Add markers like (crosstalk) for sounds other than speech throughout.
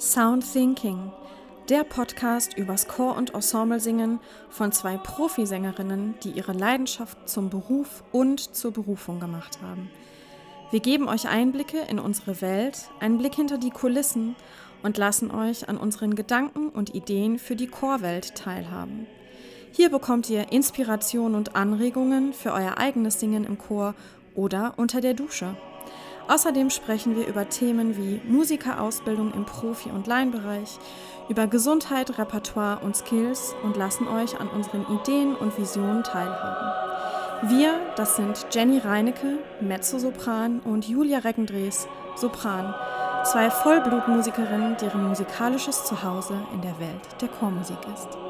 Sound Thinking, der Podcast übers Chor- und Ensemble-Singen von zwei Profisängerinnen, die ihre Leidenschaft zum Beruf und zur Berufung gemacht haben. Wir geben euch Einblicke in unsere Welt, einen Blick hinter die Kulissen und lassen euch an unseren Gedanken und Ideen für die Chorwelt teilhaben. Hier bekommt ihr Inspiration und Anregungen für euer eigenes Singen im Chor oder unter der Dusche. Außerdem sprechen wir über Themen wie Musikerausbildung im Profi- und Laienbereich, über Gesundheit, Repertoire und Skills und lassen euch an unseren Ideen und Visionen teilhaben. Wir, das sind Jenny Reinecke, Mezzosopran und Julia Reckendrees, Sopran, zwei Vollblutmusikerinnen, deren musikalisches Zuhause in der Welt der Chormusik ist.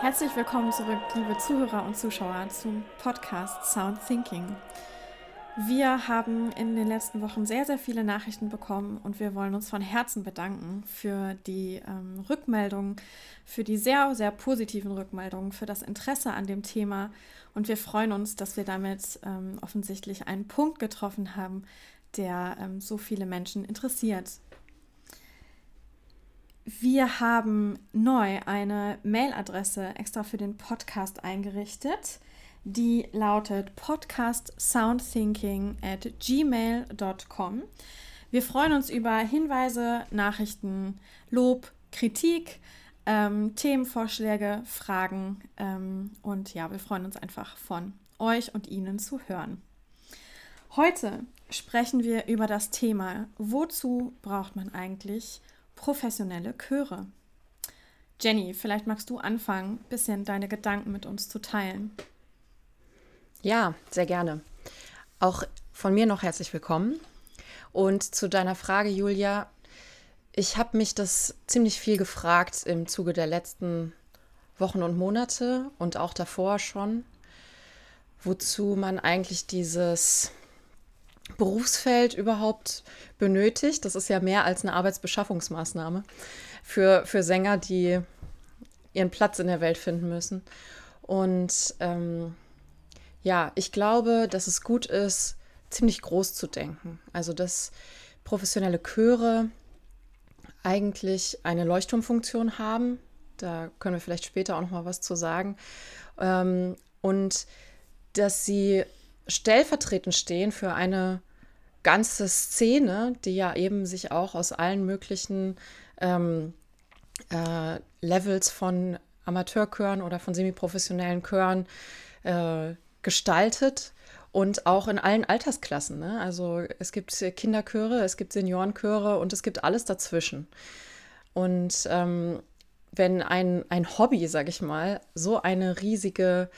Herzlich willkommen zurück, liebe Zuhörer und Zuschauer, zum Podcast Sound Thinking. Wir haben in den letzten Wochen sehr, sehr viele Nachrichten bekommen und wir wollen uns von Herzen bedanken für die ähm, Rückmeldungen, für die sehr, sehr positiven Rückmeldungen, für das Interesse an dem Thema. Und wir freuen uns, dass wir damit ähm, offensichtlich einen Punkt getroffen haben, der ähm, so viele Menschen interessiert. Wir haben neu eine Mailadresse extra für den Podcast eingerichtet. Die lautet podcastsoundthinking at gmail.com. Wir freuen uns über Hinweise, Nachrichten, Lob, Kritik, ähm, Themenvorschläge, Fragen ähm, und ja, wir freuen uns einfach von euch und Ihnen zu hören. Heute sprechen wir über das Thema, wozu braucht man eigentlich professionelle Chöre. Jenny, vielleicht magst du anfangen, ein bisschen deine Gedanken mit uns zu teilen. Ja, sehr gerne. Auch von mir noch herzlich willkommen. Und zu deiner Frage, Julia, ich habe mich das ziemlich viel gefragt im Zuge der letzten Wochen und Monate und auch davor schon, wozu man eigentlich dieses Berufsfeld überhaupt benötigt. Das ist ja mehr als eine Arbeitsbeschaffungsmaßnahme für, für Sänger, die ihren Platz in der Welt finden müssen. Und ähm, ja, ich glaube, dass es gut ist, ziemlich groß zu denken. Also, dass professionelle Chöre eigentlich eine Leuchtturmfunktion haben. Da können wir vielleicht später auch noch mal was zu sagen. Ähm, und dass sie stellvertretend stehen für eine ganze Szene, die ja eben sich auch aus allen möglichen ähm, äh, Levels von Amateurchören oder von semiprofessionellen Chören äh, gestaltet und auch in allen Altersklassen. Ne? Also es gibt Kinderchöre, es gibt Seniorenchöre und es gibt alles dazwischen. Und ähm, wenn ein, ein Hobby, sage ich mal, so eine riesige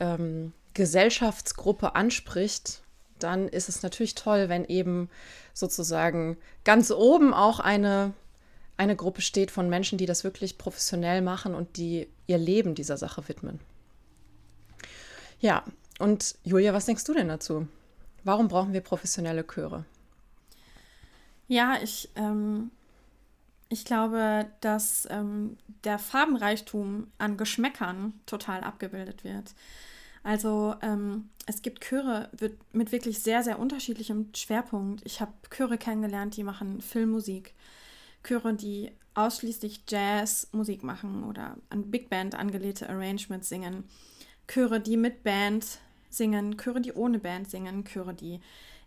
ähm, Gesellschaftsgruppe anspricht, dann ist es natürlich toll, wenn eben sozusagen ganz oben auch eine, eine Gruppe steht von Menschen, die das wirklich professionell machen und die ihr Leben dieser Sache widmen. Ja, und Julia, was denkst du denn dazu? Warum brauchen wir professionelle Chöre? Ja, ich, ähm, ich glaube, dass ähm, der Farbenreichtum an Geschmäckern total abgebildet wird. Also ähm, es gibt Chöre mit wirklich sehr, sehr unterschiedlichem Schwerpunkt. Ich habe Chöre kennengelernt, die machen Filmmusik. Chöre, die ausschließlich Jazzmusik machen oder an Big Band angelegte Arrangements singen. Chöre, die mit Band singen, Chöre, die ohne Band singen, Chöre, die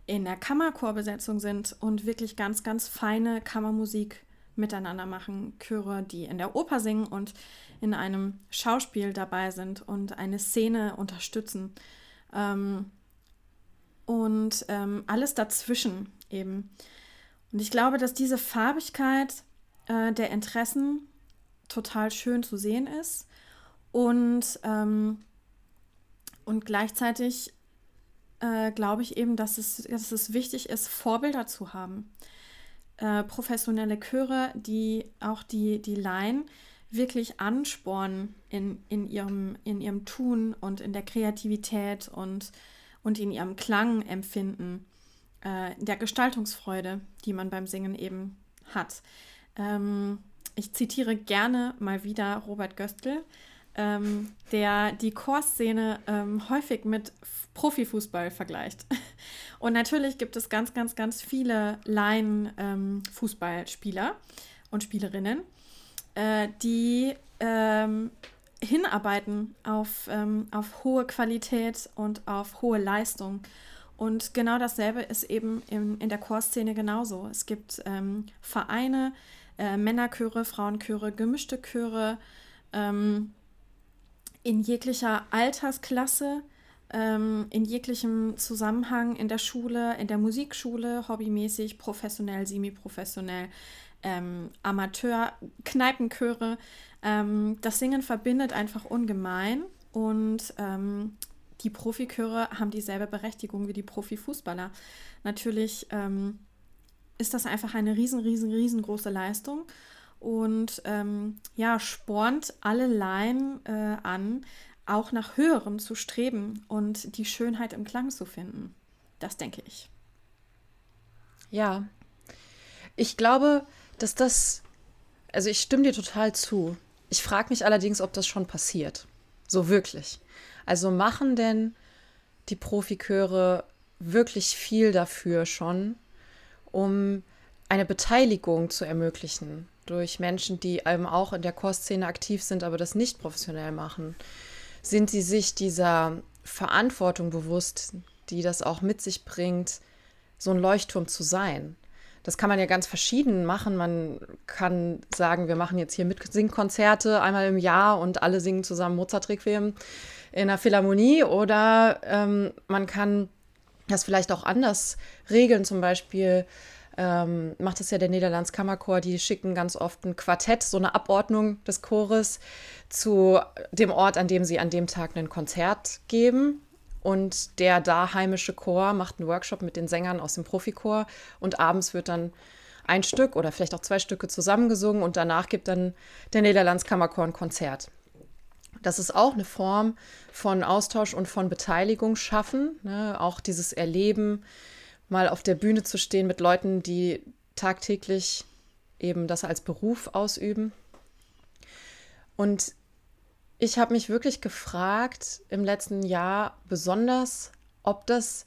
in der Kammerchorbesetzung sind und wirklich ganz, ganz feine Kammermusik miteinander machen. Chöre, die in der Oper singen und in einem Schauspiel dabei sind und eine Szene unterstützen. Ähm, und ähm, alles dazwischen eben. Und ich glaube, dass diese Farbigkeit äh, der Interessen total schön zu sehen ist und, ähm, und gleichzeitig äh, glaube ich eben, dass es, dass es wichtig ist, Vorbilder zu haben. Äh, professionelle Chöre, die auch die, die Laien wirklich anspornen in, in, ihrem, in ihrem Tun und in der Kreativität und, und in ihrem Klangempfinden, äh, der Gestaltungsfreude, die man beim Singen eben hat. Ähm, ich zitiere gerne mal wieder Robert Göstl, ähm, der die Chorszene ähm, häufig mit Profifußball vergleicht. (laughs) Und natürlich gibt es ganz, ganz, ganz viele Laien-Fußballspieler ähm, und Spielerinnen, äh, die ähm, hinarbeiten auf, ähm, auf hohe Qualität und auf hohe Leistung. Und genau dasselbe ist eben in, in der Chorszene genauso. Es gibt ähm, Vereine, äh, Männerchöre, Frauenchöre, gemischte Chöre ähm, in jeglicher Altersklasse, ähm, in jeglichem Zusammenhang in der Schule, in der Musikschule, hobbymäßig, professionell, semi-professionell, ähm, Amateur, Kneipenchöre. Ähm, das Singen verbindet einfach ungemein und ähm, die Profichöre haben dieselbe Berechtigung wie die Profifußballer. Natürlich ähm, ist das einfach eine riesen, riesen, riesengroße Leistung und ähm, ja, spornt alle Laien äh, an, auch nach Höherem zu streben und die Schönheit im Klang zu finden. Das denke ich. Ja, ich glaube, dass das, also ich stimme dir total zu. Ich frage mich allerdings, ob das schon passiert. So wirklich. Also machen denn die Profiköre wirklich viel dafür schon, um eine Beteiligung zu ermöglichen durch Menschen, die eben auch in der Chorszene aktiv sind, aber das nicht professionell machen? Sind sie sich dieser Verantwortung bewusst, die das auch mit sich bringt, so ein Leuchtturm zu sein? Das kann man ja ganz verschieden machen. Man kann sagen, wir machen jetzt hier Mitsingkonzerte einmal im Jahr und alle singen zusammen Mozart-Requiem in einer Philharmonie oder ähm, man kann das vielleicht auch anders regeln. Zum Beispiel ähm, macht es ja der Niederlands Kammerchor, die schicken ganz oft ein Quartett, so eine Abordnung des Chores zu dem Ort, an dem sie an dem Tag ein Konzert geben. Und der da heimische Chor macht einen Workshop mit den Sängern aus dem Profikor und abends wird dann ein Stück oder vielleicht auch zwei Stücke zusammengesungen und danach gibt dann der Niederlands Kammerchor ein Konzert. Das ist auch eine Form von Austausch und von Beteiligung schaffen, ne? auch dieses Erleben, mal auf der Bühne zu stehen mit Leuten, die tagtäglich eben das als Beruf ausüben. Und ich habe mich wirklich gefragt im letzten Jahr besonders, ob das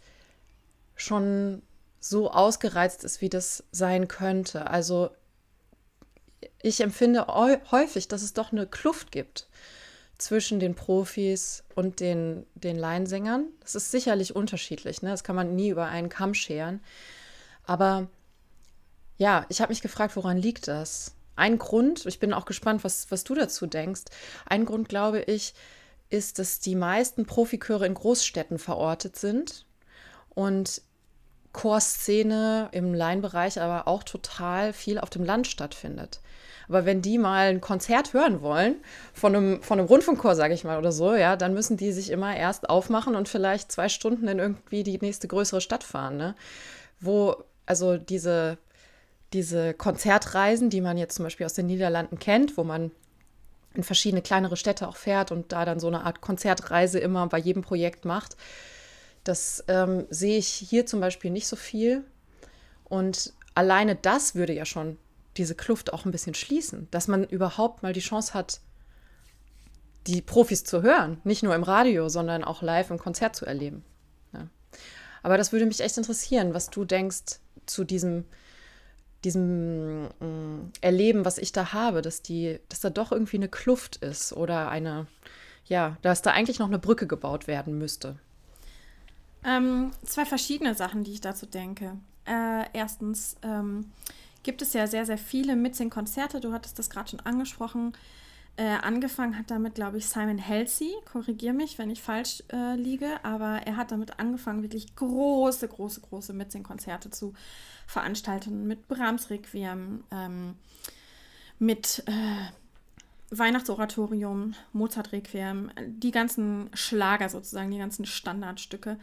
schon so ausgereizt ist, wie das sein könnte. Also ich empfinde häufig, dass es doch eine Kluft gibt zwischen den Profis und den, den Laiensängern. Das ist sicherlich unterschiedlich, ne? das kann man nie über einen Kamm scheren. Aber ja, ich habe mich gefragt, woran liegt das? Ein Grund, ich bin auch gespannt, was, was du dazu denkst, ein Grund, glaube ich, ist, dass die meisten Profiköre in Großstädten verortet sind und Chorszene im Laienbereich aber auch total viel auf dem Land stattfindet. Aber wenn die mal ein Konzert hören wollen, von einem, von einem Rundfunkchor, sage ich mal, oder so, ja, dann müssen die sich immer erst aufmachen und vielleicht zwei Stunden in irgendwie die nächste größere Stadt fahren, ne? Wo, also diese, diese Konzertreisen, die man jetzt zum Beispiel aus den Niederlanden kennt, wo man in verschiedene kleinere Städte auch fährt und da dann so eine Art Konzertreise immer bei jedem Projekt macht. Das ähm, sehe ich hier zum Beispiel nicht so viel. Und alleine das würde ja schon diese Kluft auch ein bisschen schließen, dass man überhaupt mal die Chance hat, die Profis zu hören, nicht nur im Radio, sondern auch live im Konzert zu erleben. Ja. Aber das würde mich echt interessieren, was du denkst zu diesem, diesem mm, Erleben, was ich da habe, dass die, dass da doch irgendwie eine Kluft ist oder eine, ja, dass da eigentlich noch eine Brücke gebaut werden müsste. Ähm, zwei verschiedene Sachen, die ich dazu denke. Äh, erstens, ähm, gibt es ja sehr, sehr viele Mitsing-Konzerte. Du hattest das gerade schon angesprochen. Äh, angefangen hat damit, glaube ich, Simon Halsey. Korrigiere mich, wenn ich falsch äh, liege, aber er hat damit angefangen, wirklich große, große, große Mitsing-Konzerte zu veranstalten. Mit Brahms Requiem, ähm, mit äh, Weihnachtsoratorium, Mozart Requiem, die ganzen Schlager sozusagen, die ganzen Standardstücke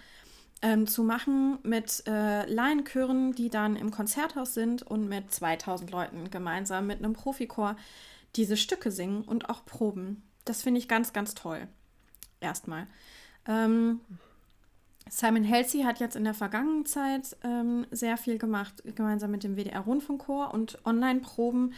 ähm, zu machen mit äh, Laienchören, die dann im Konzerthaus sind und mit 2000 Leuten gemeinsam mit einem Profikor diese Stücke singen und auch proben. Das finde ich ganz, ganz toll. Erstmal. Ähm, Simon Halsey hat jetzt in der vergangenen Zeit ähm, sehr viel gemacht, gemeinsam mit dem WDR Rundfunkchor und Online-Proben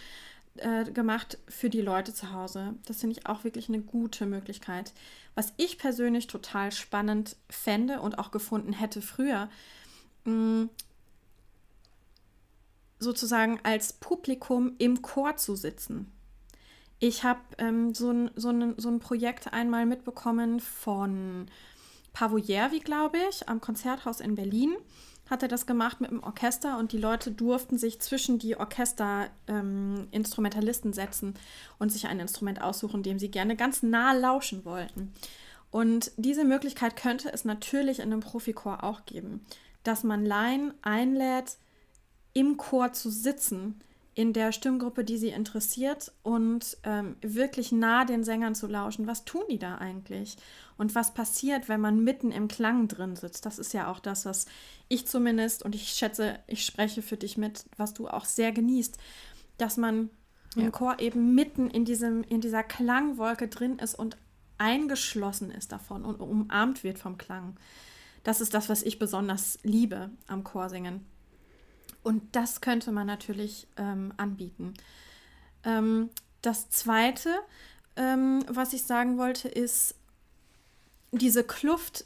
äh, gemacht für die Leute zu Hause. Das finde ich auch wirklich eine gute Möglichkeit. Was ich persönlich total spannend fände und auch gefunden hätte früher, mh, sozusagen als Publikum im Chor zu sitzen. Ich habe ähm, so, ein, so, so ein Projekt einmal mitbekommen von Pavoyervi, glaube ich, am Konzerthaus in Berlin hat er das gemacht mit dem Orchester und die Leute durften sich zwischen die Orchesterinstrumentalisten ähm, setzen und sich ein Instrument aussuchen, dem sie gerne ganz nah lauschen wollten. Und diese Möglichkeit könnte es natürlich in einem Profichor auch geben, dass man Laien einlädt, im Chor zu sitzen in der Stimmgruppe, die sie interessiert und ähm, wirklich nah den Sängern zu lauschen. Was tun die da eigentlich? Und was passiert, wenn man mitten im Klang drin sitzt? Das ist ja auch das, was ich zumindest, und ich schätze, ich spreche für dich mit, was du auch sehr genießt, dass man ja. im Chor eben mitten in, diesem, in dieser Klangwolke drin ist und eingeschlossen ist davon und umarmt wird vom Klang. Das ist das, was ich besonders liebe am Chorsingen. Und das könnte man natürlich ähm, anbieten. Ähm, das Zweite, ähm, was ich sagen wollte, ist diese Kluft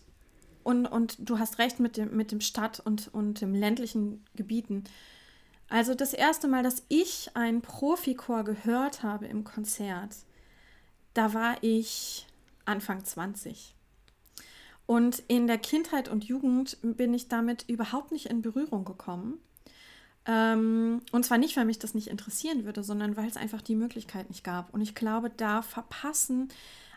und, und du hast recht mit dem, mit dem Stadt- und, und dem ländlichen Gebieten. Also das erste Mal, dass ich einen Profikor gehört habe im Konzert, da war ich Anfang 20. Und in der Kindheit und Jugend bin ich damit überhaupt nicht in Berührung gekommen. Ähm, und zwar nicht, weil mich das nicht interessieren würde, sondern weil es einfach die Möglichkeit nicht gab. Und ich glaube, da verpassen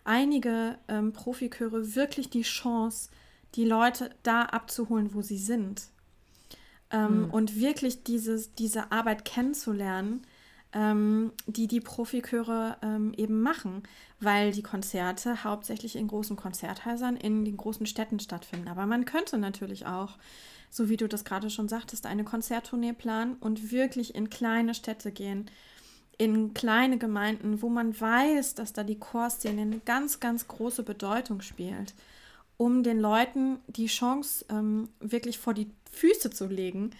einige ähm, Profiköre wirklich die Chance, die Leute da abzuholen, wo sie sind. Ähm, mhm. Und wirklich dieses, diese Arbeit kennenzulernen, ähm, die die Profiköre ähm, eben machen, weil die Konzerte hauptsächlich in großen Konzerthäusern in den großen Städten stattfinden. Aber man könnte natürlich auch so wie du das gerade schon sagtest, eine Konzerttournee planen und wirklich in kleine Städte gehen, in kleine Gemeinden, wo man weiß, dass da die Chorszene eine ganz, ganz große Bedeutung spielt, um den Leuten die Chance ähm, wirklich vor die Füße zu legen,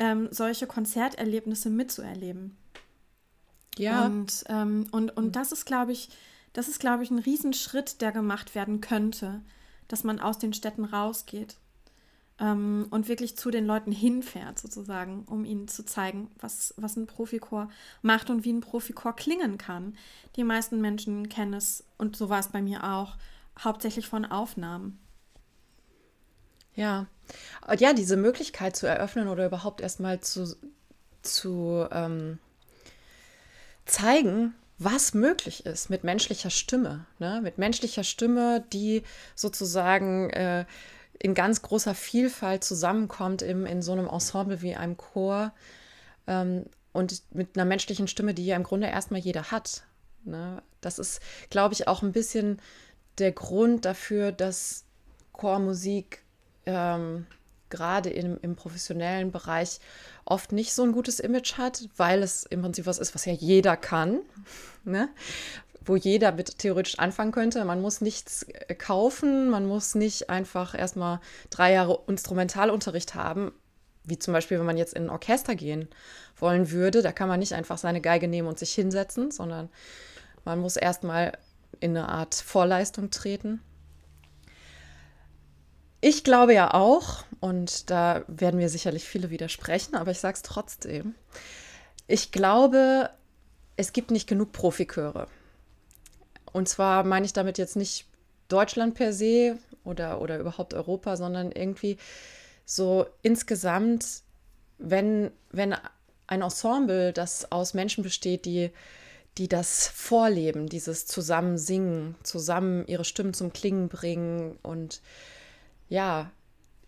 ähm, solche Konzerterlebnisse mitzuerleben. Ja. Und, ähm, und, und das ist, glaube ich, das ist, glaube ich, ein Riesenschritt, der gemacht werden könnte, dass man aus den Städten rausgeht ähm, und wirklich zu den Leuten hinfährt, sozusagen, um ihnen zu zeigen, was, was ein Profikor macht und wie ein Profikor klingen kann. Die meisten Menschen kennen es, und so war es bei mir auch, hauptsächlich von Aufnahmen. Ja, ja, diese Möglichkeit zu eröffnen oder überhaupt erstmal zu, zu ähm, zeigen, was möglich ist mit menschlicher Stimme, ne? mit menschlicher Stimme, die sozusagen äh, in ganz großer Vielfalt zusammenkommt im, in so einem Ensemble wie einem Chor ähm, und mit einer menschlichen Stimme, die ja im Grunde erstmal jeder hat. Ne? Das ist, glaube ich, auch ein bisschen der Grund dafür, dass Chormusik ähm, gerade im, im professionellen Bereich oft nicht so ein gutes Image hat, weil es im Prinzip was ist, was ja jeder kann. Ne? Wo jeder mit theoretisch anfangen könnte. Man muss nichts äh, kaufen, man muss nicht einfach erstmal drei Jahre Instrumentalunterricht haben, wie zum Beispiel, wenn man jetzt in ein Orchester gehen wollen würde. Da kann man nicht einfach seine Geige nehmen und sich hinsetzen, sondern man muss erstmal in eine Art Vorleistung treten. Ich glaube ja auch, und da werden mir sicherlich viele widersprechen, aber ich sage es trotzdem. Ich glaube, es gibt nicht genug Profiköre. Und zwar meine ich damit jetzt nicht Deutschland per se oder, oder überhaupt Europa, sondern irgendwie so insgesamt, wenn, wenn ein Ensemble, das aus Menschen besteht, die, die das vorleben, dieses zusammen singen, zusammen ihre Stimmen zum Klingen bringen und ja,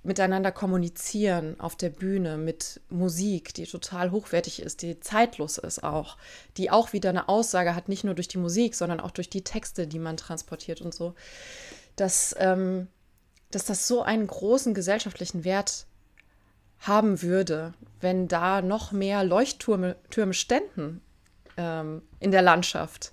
miteinander kommunizieren auf der Bühne mit Musik, die total hochwertig ist, die zeitlos ist auch, die auch wieder eine Aussage hat, nicht nur durch die Musik, sondern auch durch die Texte, die man transportiert und so, dass, ähm, dass das so einen großen gesellschaftlichen Wert haben würde, wenn da noch mehr Leuchttürme Türme ständen ähm, in der Landschaft.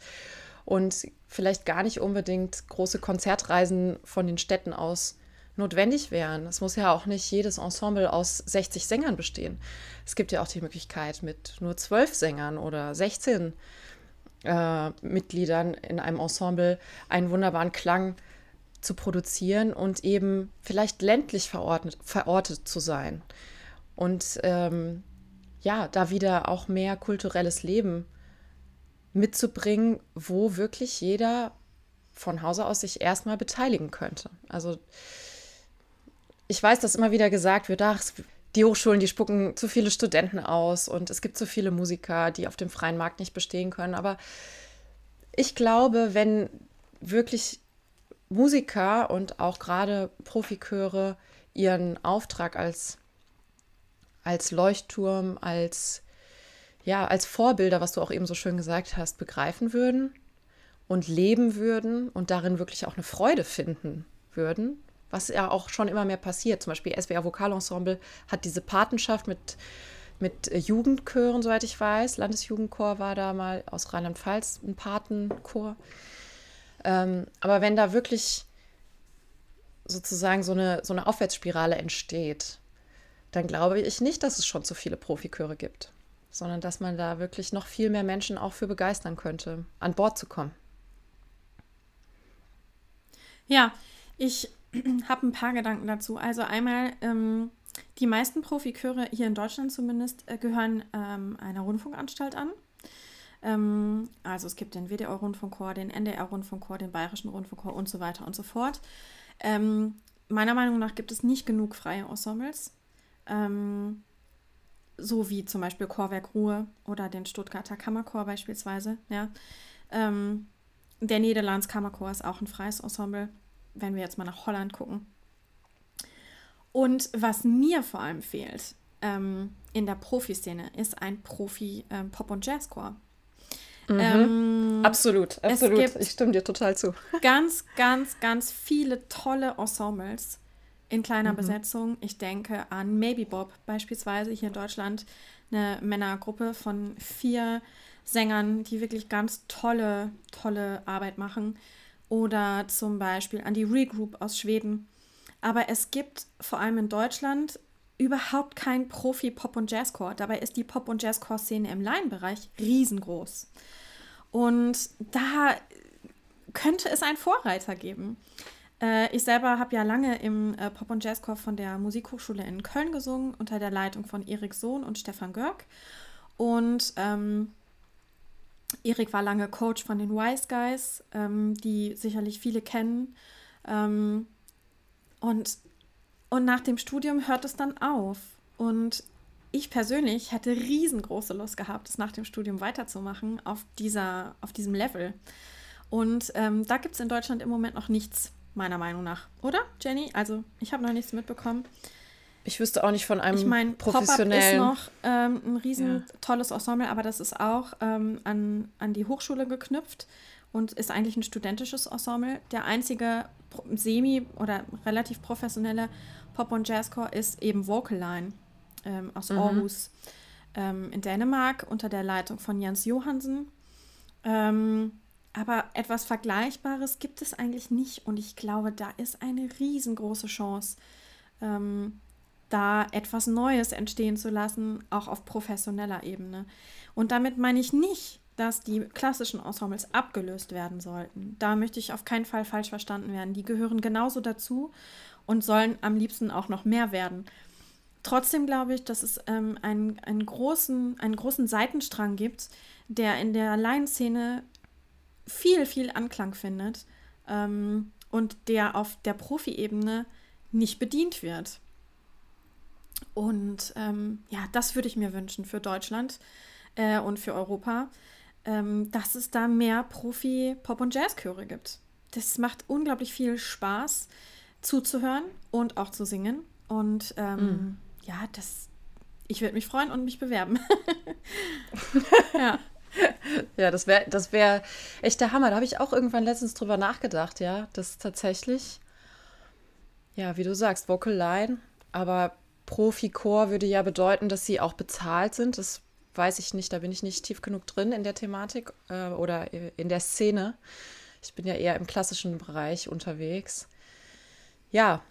Und vielleicht gar nicht unbedingt große Konzertreisen von den Städten aus notwendig wären. Es muss ja auch nicht jedes Ensemble aus 60 Sängern bestehen. Es gibt ja auch die Möglichkeit, mit nur zwölf Sängern oder 16 äh, Mitgliedern in einem Ensemble einen wunderbaren Klang zu produzieren und eben vielleicht ländlich verordnet, verortet zu sein. Und ähm, ja, da wieder auch mehr kulturelles Leben mitzubringen, wo wirklich jeder von Hause aus sich erstmal beteiligen könnte. Also ich weiß, dass immer wieder gesagt wird, ach, die Hochschulen, die spucken zu viele Studenten aus und es gibt zu viele Musiker, die auf dem freien Markt nicht bestehen können. Aber ich glaube, wenn wirklich Musiker und auch gerade Profiköre ihren Auftrag als, als Leuchtturm, als, ja, als Vorbilder, was du auch eben so schön gesagt hast, begreifen würden und leben würden und darin wirklich auch eine Freude finden würden, was ja auch schon immer mehr passiert. Zum Beispiel SWR Vokalensemble hat diese Patenschaft mit, mit Jugendchören, soweit ich weiß. Landesjugendchor war da mal aus Rheinland-Pfalz ein Patenchor. Ähm, aber wenn da wirklich sozusagen so eine, so eine Aufwärtsspirale entsteht, dann glaube ich nicht, dass es schon zu viele Profiköre gibt, sondern dass man da wirklich noch viel mehr Menschen auch für begeistern könnte, an Bord zu kommen. Ja, ich (clears throat) habe ein paar Gedanken dazu. Also einmal, ähm, die meisten Profiköre hier in Deutschland zumindest äh, gehören ähm, einer Rundfunkanstalt an. Ähm, also es gibt den WDR-Rundfunkchor, den NDR-Rundfunkchor, den Bayerischen Rundfunkchor und so weiter und so fort. Ähm, meiner Meinung nach gibt es nicht genug freie Ensembles. Ähm, so wie zum Beispiel Chorwerk Ruhe oder den Stuttgarter Kammerchor beispielsweise. Ja. Ähm, der Niederlands Kammerchor ist auch ein freies Ensemble wenn wir jetzt mal nach Holland gucken. Und was mir vor allem fehlt ähm, in der Profiszene, ist ein Profi-Pop- ähm, und Jazzchor. Mhm. Ähm, absolut, absolut. ich stimme dir total zu. (laughs) Ganz, ganz, ganz viele tolle Ensembles in kleiner mhm. Besetzung. Ich denke an Maybe Bob beispielsweise hier in Deutschland, eine Männergruppe von vier Sängern, die wirklich ganz tolle, tolle Arbeit machen oder zum Beispiel an die Regroup aus Schweden. Aber es gibt vor allem in Deutschland überhaupt kein Profi-Pop- und Jazzcore. Dabei ist die Pop- und Jazzcore-Szene im Laienbereich riesengroß. Und da könnte es einen Vorreiter geben. Äh, ich selber habe ja lange im äh, Pop- und Jazzcore von der Musikhochschule in Köln gesungen, unter der Leitung von Erik Sohn und Stefan Görg. Und ähm, Erik war lange Coach von den Wise Guys, ähm, die sicherlich viele kennen. Ähm, und, und nach dem Studium hört es dann auf. Und ich persönlich hätte riesengroße Lust gehabt, es nach dem Studium weiterzumachen auf, dieser, auf diesem Level. Und ähm, da gibt es in Deutschland im Moment noch nichts, meiner Meinung nach. Oder, Jenny? Also, ich habe noch nichts mitbekommen. Ich wüsste auch nicht von einem ich mein, professionellen. Pop-up ist noch ähm, ein riesen ja. tolles Ensemble, aber das ist auch ähm, an, an die Hochschule geknüpft und ist eigentlich ein studentisches Ensemble. Der einzige semi- oder relativ professionelle Pop- und Jazzcore ist eben Vocal Line ähm, aus mhm. Aarhus ähm, in Dänemark unter der Leitung von Jens Johansen. Ähm, aber etwas Vergleichbares gibt es eigentlich nicht und ich glaube, da ist eine riesengroße Chance. Ähm, da etwas Neues entstehen zu lassen, auch auf professioneller Ebene. Und damit meine ich nicht, dass die klassischen Ensembles abgelöst werden sollten. Da möchte ich auf keinen Fall falsch verstanden werden. Die gehören genauso dazu und sollen am liebsten auch noch mehr werden. Trotzdem glaube ich, dass es ähm, einen, einen, großen, einen großen Seitenstrang gibt, der in der Laienszene viel, viel Anklang findet ähm, und der auf der Profi-Ebene nicht bedient wird. Und ähm, ja, das würde ich mir wünschen für Deutschland äh, und für Europa, ähm, dass es da mehr Profi-Pop- und Jazzchöre gibt. Das macht unglaublich viel Spaß zuzuhören und auch zu singen. Und ähm, mm. ja, das, ich würde mich freuen und mich bewerben. (laughs) ja. Ja, das wäre das wär echt der Hammer. Da habe ich auch irgendwann letztens drüber nachgedacht, ja. Das tatsächlich, ja, wie du sagst, Vocal Line, aber Profi-Chor würde ja bedeuten, dass sie auch bezahlt sind. Das weiß ich nicht, da bin ich nicht tief genug drin in der Thematik äh, oder in der Szene. Ich bin ja eher im klassischen Bereich unterwegs. Ja,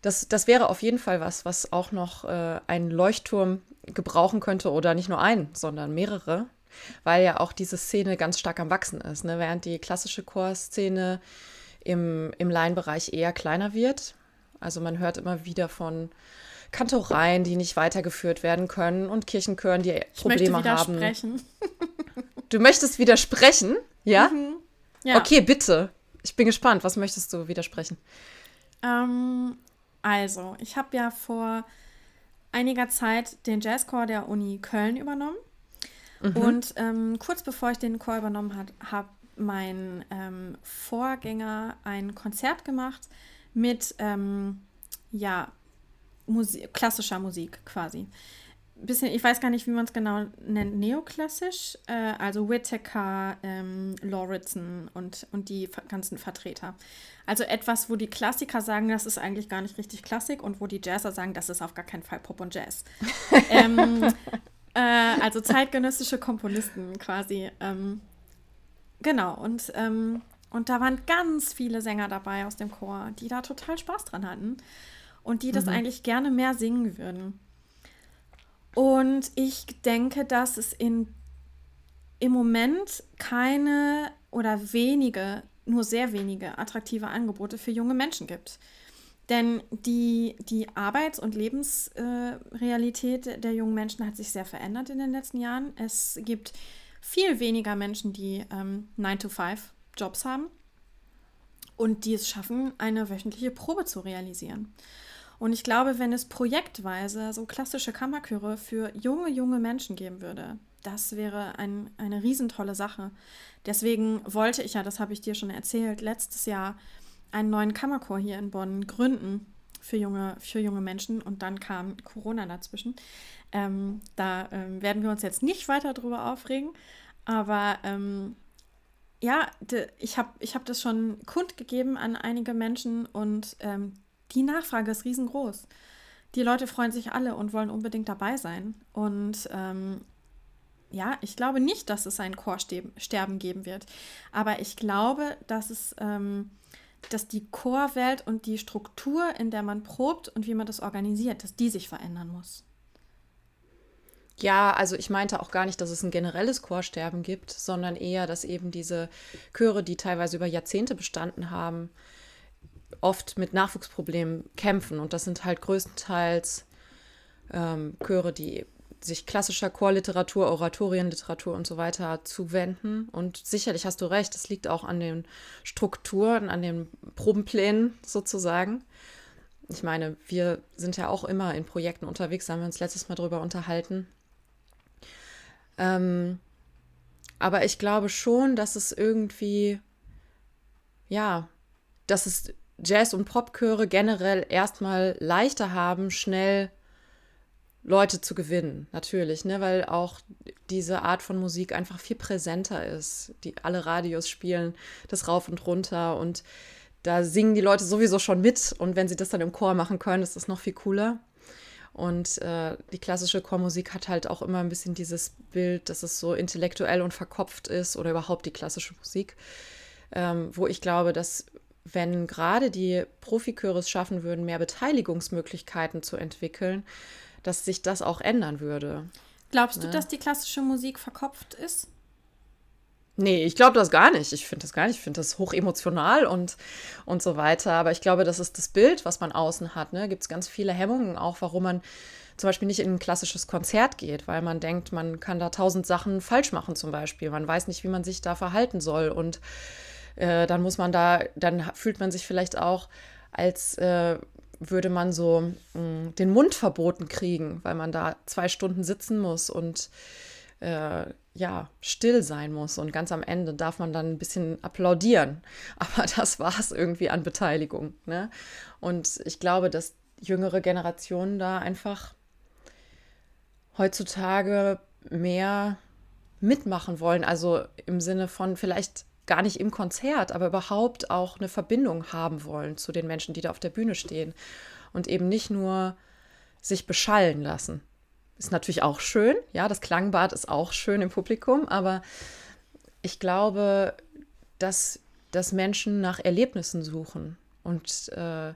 das, das wäre auf jeden Fall was, was auch noch äh, ein Leuchtturm gebrauchen könnte oder nicht nur ein, sondern mehrere, weil ja auch diese Szene ganz stark am Wachsen ist. Ne? Während die klassische Chorszene im, im Laienbereich eher kleiner wird. Also man hört immer wieder von Kantoreien, die nicht weitergeführt werden können und Kirchenchören, die ich Probleme haben. Du möchtest widersprechen? Ja? Mhm. ja? Okay, bitte. Ich bin gespannt. Was möchtest du widersprechen? Ähm, also, ich habe ja vor einiger Zeit den Jazzchor der Uni Köln übernommen. Mhm. Und ähm, kurz bevor ich den Chor übernommen habe, hat mein ähm, Vorgänger ein Konzert gemacht mit ähm, ja, Musik, klassischer Musik quasi. Bisschen, ich weiß gar nicht, wie man es genau nennt, neoklassisch, äh, also Whittaker, ähm, Lauritsen und, und die ganzen Vertreter. Also etwas, wo die Klassiker sagen, das ist eigentlich gar nicht richtig Klassik und wo die Jazzer sagen, das ist auf gar keinen Fall Pop und Jazz. (laughs) ähm, äh, also zeitgenössische Komponisten quasi. Ähm, genau, und, ähm, und da waren ganz viele Sänger dabei aus dem Chor, die da total Spaß dran hatten und die das mhm. eigentlich gerne mehr singen würden. Und ich denke, dass es in, im Moment keine oder wenige nur sehr wenige attraktive Angebote für junge Menschen gibt. Denn die, die Arbeits- und Lebensrealität der jungen Menschen hat sich sehr verändert in den letzten Jahren. Es gibt viel weniger Menschen, die ähm, 9-to-5-Jobs haben und die es schaffen, eine wöchentliche Probe zu realisieren. Und ich glaube, wenn es projektweise so klassische Kammerchöre für junge, junge Menschen geben würde, das wäre ein, eine riesentolle Sache. Deswegen wollte ich ja, das habe ich dir schon erzählt, letztes Jahr einen neuen Kammerchor hier in Bonn gründen für junge, für junge Menschen und dann kam Corona dazwischen. Ähm, da ähm, werden wir uns jetzt nicht weiter drüber aufregen, aber ähm, ja, de, ich habe ich hab das schon kundgegeben an einige Menschen und ähm, die Nachfrage ist riesengroß. Die Leute freuen sich alle und wollen unbedingt dabei sein. Und ähm, ja, ich glaube nicht, dass es ein Chorsterben geben wird. Aber ich glaube, dass es, ähm, dass die Chorwelt und die Struktur, in der man probt und wie man das organisiert, dass die sich verändern muss. Ja, also ich meinte auch gar nicht, dass es ein generelles Chorsterben gibt, sondern eher, dass eben diese Chöre, die teilweise über Jahrzehnte bestanden haben, oft mit Nachwuchsproblemen kämpfen. Und das sind halt größtenteils ähm, Chöre, die sich klassischer Chorliteratur, Oratorienliteratur und so weiter zuwenden. Und sicherlich hast du recht, es liegt auch an den Strukturen, an den Probenplänen sozusagen. Ich meine, wir sind ja auch immer in Projekten unterwegs, haben wir uns letztes Mal drüber unterhalten. Ähm, aber ich glaube schon, dass es irgendwie, ja, dass es Jazz- und Popchöre generell erstmal leichter haben, schnell Leute zu gewinnen, natürlich, ne, weil auch diese Art von Musik einfach viel präsenter ist. Die alle Radios spielen das rauf und runter und da singen die Leute sowieso schon mit und wenn sie das dann im Chor machen können, ist das noch viel cooler. Und äh, die klassische Chormusik hat halt auch immer ein bisschen dieses Bild, dass es so intellektuell und verkopft ist oder überhaupt die klassische Musik, ähm, wo ich glaube, dass wenn gerade die Profiköre es schaffen würden, mehr Beteiligungsmöglichkeiten zu entwickeln, dass sich das auch ändern würde. Glaubst ne? du, dass die klassische Musik verkopft ist? Nee, ich glaube das gar nicht. Ich finde das gar nicht. Ich finde das hochemotional und, und so weiter. Aber ich glaube, das ist das Bild, was man außen hat. Ne? Gibt es ganz viele Hemmungen auch, warum man zum Beispiel nicht in ein klassisches Konzert geht, weil man denkt, man kann da tausend Sachen falsch machen zum Beispiel. Man weiß nicht, wie man sich da verhalten soll. Und äh, dann muss man da, dann fühlt man sich vielleicht auch als äh, würde man so mh, mm, den Mund verboten kriegen, weil man da zwei Stunden sitzen muss und äh, ja, still sein muss. Und ganz am Ende darf man dann ein bisschen applaudieren. (laughs) Aber das war es irgendwie an Beteiligung. Ne? Und ich glaube, dass jüngere Generationen da einfach heutzutage mehr mitmachen wollen. Also im Sinne von vielleicht gar nicht im Konzert, aber überhaupt auch eine Verbindung haben wollen zu den Menschen, die da auf der Bühne stehen. Und eben nicht nur sich beschallen lassen. Ist natürlich auch schön, ja, das Klangbad ist auch schön im Publikum, aber ich glaube, dass, dass Menschen nach Erlebnissen suchen und äh,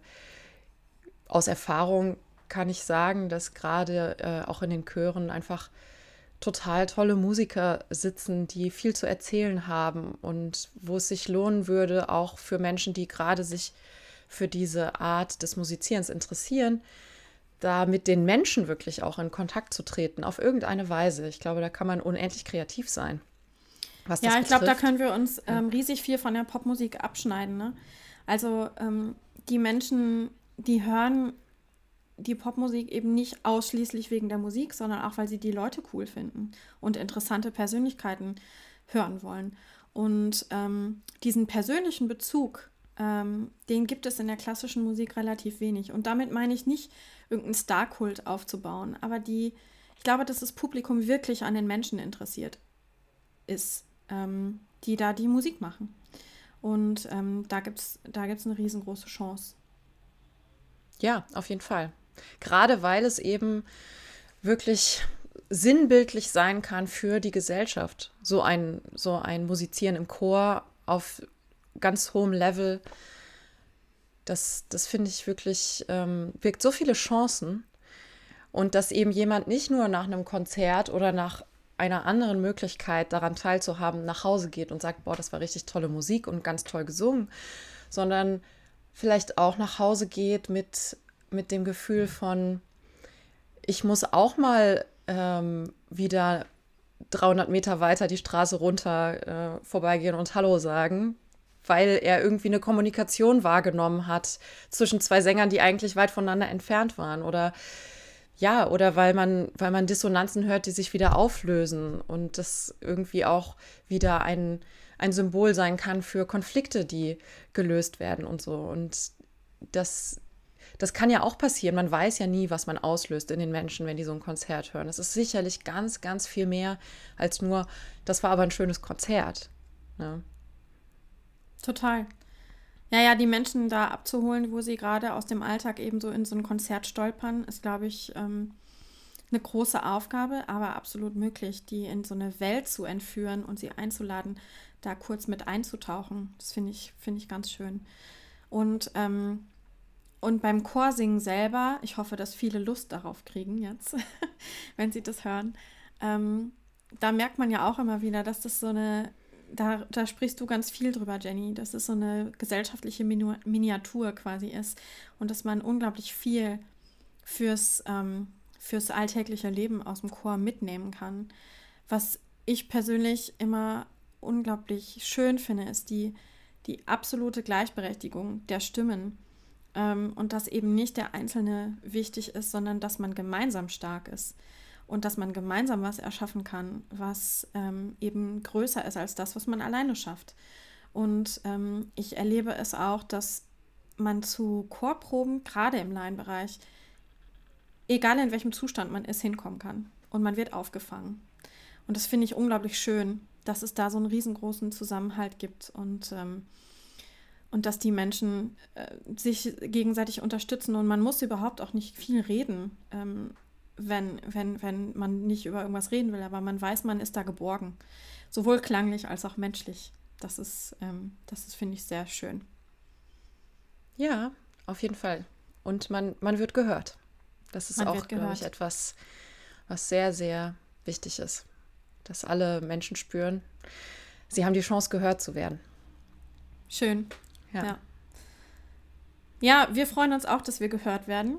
aus Erfahrung kann ich sagen, dass gerade äh, auch in den Chören einfach total tolle Musiker sitzen, die viel zu erzählen haben und wo es sich lohnen würde, auch für Menschen, die gerade sich für diese Art des Musizierens interessieren, da mit den Menschen wirklich auch in Kontakt zu treten, auf irgendeine Weise. Ich glaube, da kann man unendlich kreativ sein. ja, ich glaube, da können wir uns ähm, riesig viel von der Popmusik abschneiden. Ne? Also ähm, die Menschen, die hören die Popmusik eben nicht ausschließlich wegen der Musik, sondern auch, weil sie die Leute cool finden und interessante Persönlichkeiten hören wollen. Und ähm, diesen persönlichen Bezug, ähm, den gibt es in der klassischen Musik relativ wenig. Und damit meine ich nicht, irgendeinen Starkult aufzubauen, aber die, ich glaube, dass das Publikum wirklich an den Menschen interessiert ist, ähm, die da die Musik machen. Und ähm, da gibt es da gibt's eine riesengroße Chance. Ja, auf jeden Fall. Gerade weil es eben wirklich sinnbildlich sein kann für die Gesellschaft. So ein, so ein Musizieren im Chor auf ganz hohem Level, das, das finde ich wirklich, ähm, birgt so viele Chancen. Und dass eben jemand nicht nur nach einem Konzert oder nach einer anderen Möglichkeit daran teilzuhaben, nach Hause geht und sagt, boah, das war richtig tolle Musik und ganz toll gesungen, sondern vielleicht auch nach Hause geht mit mit dem Gefühl von, ich muss auch mal ähm, wieder 300 Meter weiter die Straße runter äh, vorbeigehen und Hallo sagen, weil er irgendwie eine Kommunikation wahrgenommen hat zwischen zwei Sängern, die eigentlich weit voneinander entfernt waren. Oder ja, oder weil man, weil man Dissonanzen hört, die sich wieder auflösen und das irgendwie auch wieder ein, ein Symbol sein kann für Konflikte, die gelöst werden und so. Und das das kann ja auch passieren. Man weiß ja nie, was man auslöst in den Menschen, wenn die so ein Konzert hören. Das ist sicherlich ganz, ganz viel mehr als nur, das war aber ein schönes Konzert. Ne? Total. Ja, ja, die Menschen da abzuholen, wo sie gerade aus dem Alltag eben so in so ein Konzert stolpern, ist, glaube ich, ähm, eine große Aufgabe, aber absolut möglich, die in so eine Welt zu entführen und sie einzuladen, da kurz mit einzutauchen. Das finde ich, finde ich ganz schön. Und ähm, und beim Chorsingen selber, ich hoffe, dass viele Lust darauf kriegen jetzt, (laughs) wenn sie das hören, ähm, da merkt man ja auch immer wieder, dass das so eine, da, da sprichst du ganz viel drüber, Jenny, dass es so eine gesellschaftliche Minu Miniatur quasi ist und dass man unglaublich viel fürs, ähm, fürs alltägliche Leben aus dem Chor mitnehmen kann. Was ich persönlich immer unglaublich schön finde, ist die, die absolute Gleichberechtigung der Stimmen ähm, und dass eben nicht der Einzelne wichtig ist, sondern dass man gemeinsam stark ist und dass man gemeinsam was erschaffen kann, was ähm, eben größer ist als das, was man alleine schafft. Und ähm, ich erlebe es auch, dass man zu Chorproben, gerade im Laienbereich, egal in welchem Zustand man ist, hinkommen kann. Und man wird aufgefangen. Und das finde ich unglaublich schön, dass es da so einen riesengroßen Zusammenhalt gibt. Und ähm, und dass die Menschen äh, sich gegenseitig unterstützen und man muss überhaupt auch nicht viel reden, ähm, wenn, wenn, wenn man nicht über irgendwas reden will, aber man weiß, man ist da geborgen, sowohl klanglich als auch menschlich. Das ist, ähm, das ist, finde ich, sehr schön. Ja, auf jeden Fall. Und man, man wird gehört. Das ist man auch, glaube ich, etwas, was sehr, sehr wichtig ist. Dass alle Menschen spüren, sie haben die Chance, gehört zu werden. Schön. Ja. ja. Ja, wir freuen uns auch, dass wir gehört werden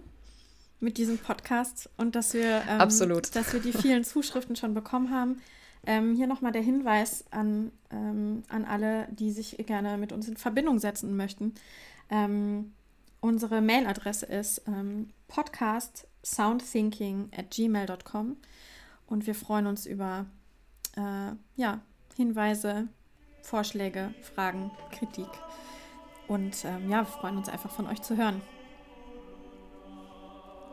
mit diesem Podcast und dass wir, ähm, Absolut. (laughs) dass wir die vielen Zuschriften schon bekommen haben. Ähm, hier nochmal der Hinweis an, ähm, an alle, die sich gerne mit uns in Verbindung setzen möchten. Ähm, unsere Mailadresse ist ähm, podcastsoundthinking at gmail.com und wir freuen uns über äh, ja, Hinweise, Vorschläge, Fragen, Kritik. Und ähm, ja, wir freuen uns einfach von euch zu hören.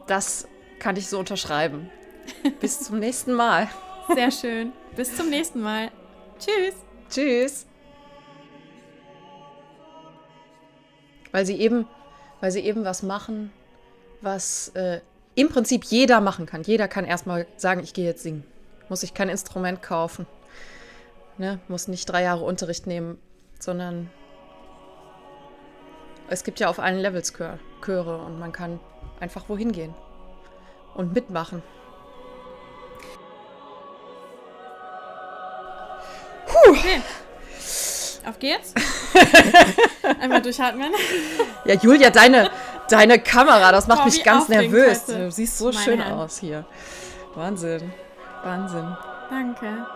Das kann ich so unterschreiben. (laughs) Bis zum nächsten Mal. Sehr schön. Bis zum nächsten Mal. Tschüss. Tschüss. Weil sie eben, weil sie eben was machen, was äh, im Prinzip jeder machen kann. Jeder kann erstmal sagen, ich gehe jetzt singen. Muss ich kein Instrument kaufen. Ne? Muss nicht drei Jahre Unterricht nehmen, sondern es gibt ja auf allen Levels Chör Chöre und man kann einfach wohin gehen und mitmachen. Puh. Okay. Auf geht's. (laughs) Einmal durchatmen. Ja, Julia, deine, deine Kamera, das macht Boah, mich ganz nervös. Du siehst so Meine schön Hand. aus hier. Wahnsinn. Wahnsinn. Danke.